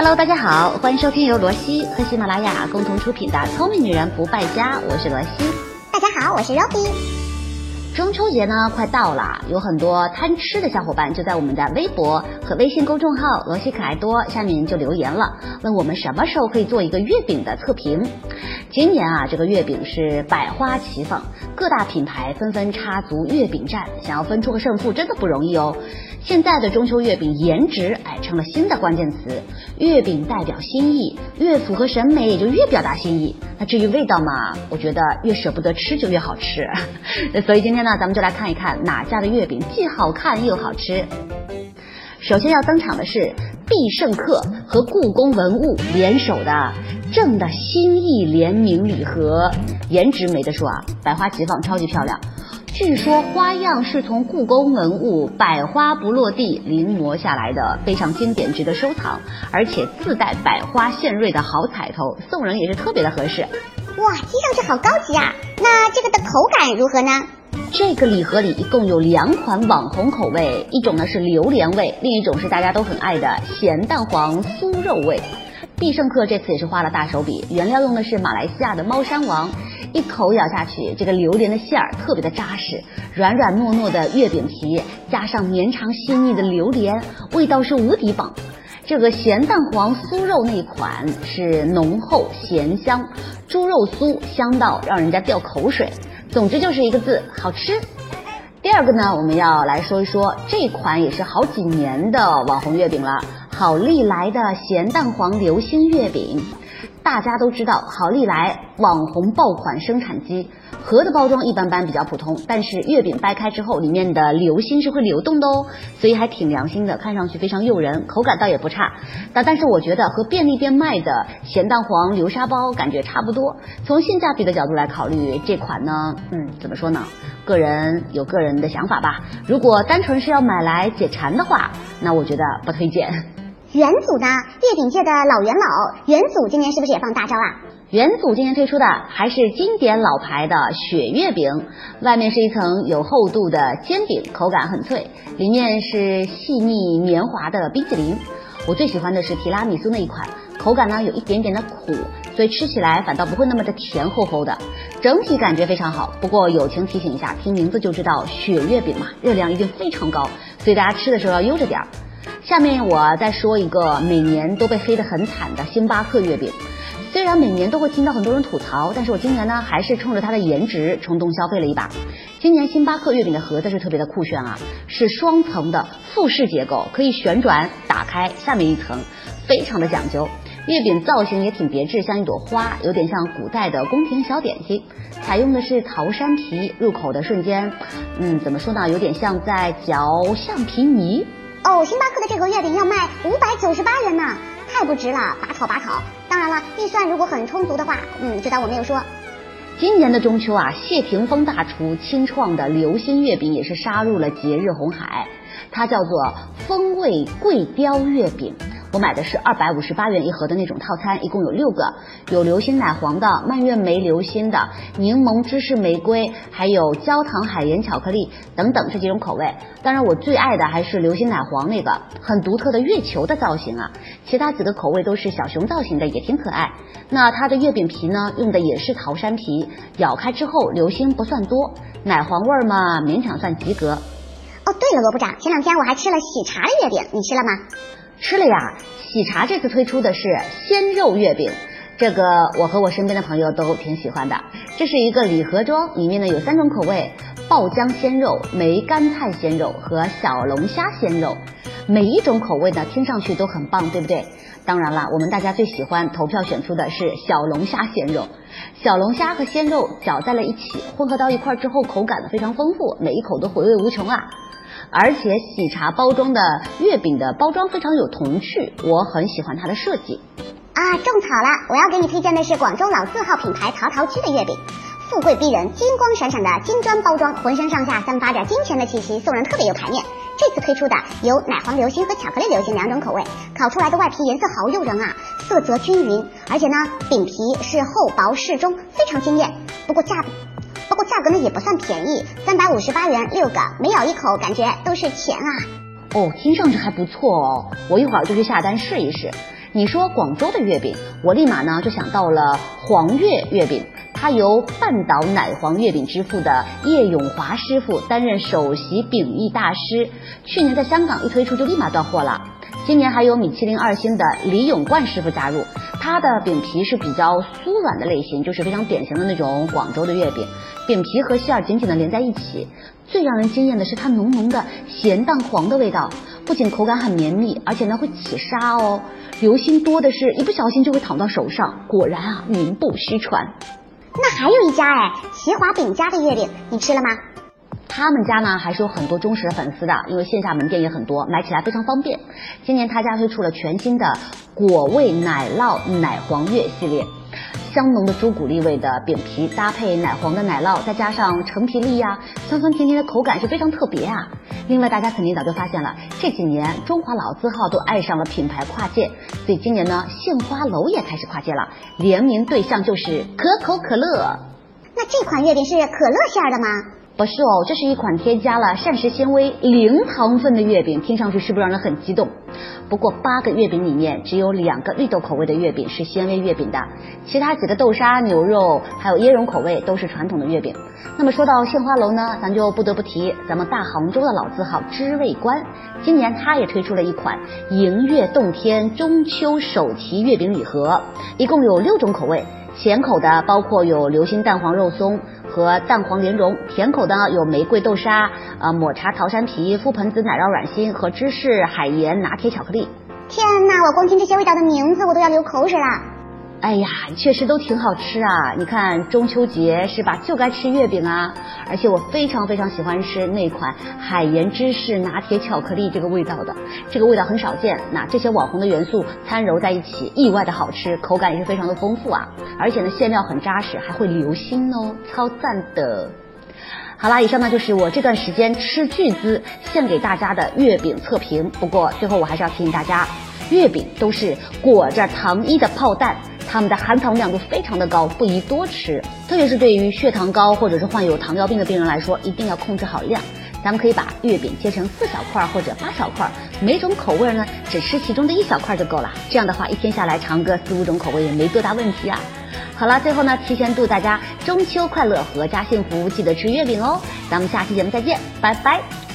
Hello，大家好，欢迎收听由罗西和喜马拉雅共同出品的《聪明女人不败家》，我是罗西。大家好，我是 Robbie。中秋节呢快到了，有很多贪吃的小伙伴就在我们的微博和微信公众号“罗西可爱多”下面就留言了，问我们什么时候可以做一个月饼的测评。今年啊，这个月饼是百花齐放，各大品牌纷纷插足月饼战，想要分出个胜负真的不容易哦。现在的中秋月饼颜值哎成了新的关键词，月饼代表心意，越符合审美也就越表达心意。那至于味道嘛，我觉得越舍不得吃就越好吃。所以今天呢，咱们就来看一看哪家的月饼既好看又好吃。首先要登场的是必胜客和故宫文物联手的正的心意联名礼盒，颜值没得说啊，百花齐放，超级漂亮。据说花样是从故宫文物百花不落地临摹下来的，非常经典，值得收藏，而且自带百花献瑞的好彩头，送人也是特别的合适。哇，听上去好高级啊！那这个的口感如何呢？这个礼盒里一共有两款网红口味，一种呢是榴莲味，另一种是大家都很爱的咸蛋黄酥肉味。必胜客这次也是花了大手笔，原料用的是马来西亚的猫山王。一口咬下去，这个榴莲的馅儿特别的扎实，软软糯糯的月饼皮加上绵长细腻的榴莲，味道是无敌棒。这个咸蛋黄酥肉那款是浓厚咸香，猪肉酥香到让人家掉口水。总之就是一个字，好吃。第二个呢，我们要来说一说这款也是好几年的网红月饼了，好利来的咸蛋黄流心月饼。大家都知道，好利来网红爆款生产机盒的包装一般般，比较普通。但是月饼掰开之后，里面的流心是会流动的哦，所以还挺良心的，看上去非常诱人，口感倒也不差。但但是我觉得和便利店卖的咸蛋黄流沙包感觉差不多。从性价比的角度来考虑，这款呢，嗯，怎么说呢？个人有个人的想法吧。如果单纯是要买来解馋的话，那我觉得不推荐。元祖呢？月饼界的老元老，元祖今年是不是也放大招啊？元祖今年推出的还是经典老牌的雪月饼，外面是一层有厚度的煎饼，口感很脆，里面是细腻绵滑的冰淇淋。我最喜欢的是提拉米苏那一款，口感呢有一点点的苦，所以吃起来反倒不会那么的甜齁齁的，整体感觉非常好。不过友情提醒一下，听名字就知道雪月饼嘛，热量一定非常高，所以大家吃的时候要悠着点儿。下面我再说一个每年都被黑得很惨的星巴克月饼，虽然每年都会听到很多人吐槽，但是我今年呢还是冲着它的颜值冲动消费了一把。今年星巴克月饼的盒子是特别的酷炫啊，是双层的复式结构，可以旋转打开下面一层，非常的讲究。月饼造型也挺别致，像一朵花，有点像古代的宫廷小点心。采用的是桃山皮，入口的瞬间，嗯，怎么说呢，有点像在嚼橡皮泥。哦，星巴克的这个月饼要卖五百九十八元呢，太不值了，拔草拔草。当然了，预算如果很充足的话，嗯，就当我没有说。今年的中秋啊，谢霆锋大厨亲创的流心月饼也是杀入了节日红海，它叫做风味桂雕月饼。我买的是二百五十八元一盒的那种套餐，一共有六个，有流心奶黄的、蔓越莓流心的、柠檬芝士玫瑰，还有焦糖海盐巧克力等等这几种口味。当然，我最爱的还是流心奶黄那个，很独特的月球的造型啊。其他几个口味都是小熊造型的，也挺可爱。那它的月饼皮呢，用的也是桃山皮，咬开之后流心不算多，奶黄味儿嘛勉强算及格。哦，对了，罗部长，前两天我还吃了喜茶的月饼，你吃了吗？吃了呀，喜茶这次推出的是鲜肉月饼，这个我和我身边的朋友都挺喜欢的。这是一个礼盒装，里面呢有三种口味：爆浆鲜肉、梅干菜鲜肉和小龙虾鲜肉。每一种口味呢听上去都很棒，对不对？当然了，我们大家最喜欢投票选出的是小龙虾鲜肉。小龙虾和鲜肉搅在了一起，混合到一块之后，口感呢非常丰富，每一口都回味无穷啊。而且喜茶包装的月饼的包装非常有童趣，我很喜欢它的设计。啊，种草了！我要给你推荐的是广州老字号品牌陶陶居的月饼，富贵逼人，金光闪闪的金砖包装，浑身上下散发着金钱的气息，送人特别有排面。这次推出的有奶黄流心和巧克力流心两种口味，烤出来的外皮颜色好诱人啊，色泽均匀，而且呢，饼皮是厚薄适中，非常惊艳。不过价。过价格呢也不算便宜，三百五十八元六个，每咬一口感觉都是钱啊！哦，听上去还不错哦，我一会儿就去下单试一试。你说广州的月饼，我立马呢就想到了黄月月饼，它由半岛奶黄月饼之父的叶永华师傅担任首席饼艺大师。去年在香港一推出就立马断货了，今年还有米其林二星的李永冠师傅加入，它的饼皮是比较酥软的类型，就是非常典型的那种广州的月饼，饼皮和馅儿紧紧的连在一起。最让人惊艳的是它浓浓的咸蛋黄的味道，不仅口感很绵密，而且呢会起沙哦，流心多的是，一不小心就会淌到手上。果然啊，名不虚传。那还有一家哎，齐华饼家的月饼，你吃了吗？他们家呢还是有很多忠实的粉丝的，因为线下门店也很多，买起来非常方便。今年他家推出了全新的果味奶酪奶黄月系列。香浓的朱古力味的饼皮搭配奶黄的奶酪，再加上橙皮粒呀，酸酸甜甜的口感是非常特别啊。另外，大家肯定早就发现了，这几年中华老字号都爱上了品牌跨界，所以今年呢，杏花楼也开始跨界了，联名对象就是可口可乐。那这款月饼是可乐馅的吗？不是哦，这是一款添加了膳食纤维、零糖分的月饼，听上去是不是让人很激动？不过八个月饼里面只有两个绿豆口味的月饼是纤维月饼的，其他几个豆沙、牛肉还有椰蓉口味都是传统的月饼。那么说到杏花楼呢，咱就不得不提咱们大杭州的老字号知味观，今年它也推出了一款迎月洞天中秋手提月饼礼盒，一共有六种口味，咸口的包括有流心蛋黄肉松。和蛋黄莲蓉，甜口的有玫瑰豆沙、呃抹茶桃山皮、覆盆子奶酪软心和芝士海盐拿铁巧克力。天呐，我光听这些味道的名字，我都要流口水了。哎呀，确实都挺好吃啊！你看中秋节是吧，就该吃月饼啊！而且我非常非常喜欢吃那款海盐芝士拿铁巧克力这个味道的，这个味道很少见。那这些网红的元素掺揉在一起，意外的好吃，口感也是非常的丰富啊！而且呢，馅料很扎实，还会流心哦，超赞的。好啦，以上呢就是我这段时间吃巨资献给大家的月饼测评。不过最后我还是要提醒大家，月饼都是裹着糖衣的炮弹。它们的含糖量都非常的高，不宜多吃，特别是对于血糖高或者是患有糖尿病的病人来说，一定要控制好量。咱们可以把月饼切成四小块或者八小块，每种口味呢只吃其中的一小块就够了。这样的话，一天下来尝个四五种口味也没多大问题啊。好了，最后呢，提前祝大家中秋快乐，阖家幸福，记得吃月饼哦。咱们下期节目再见，拜拜。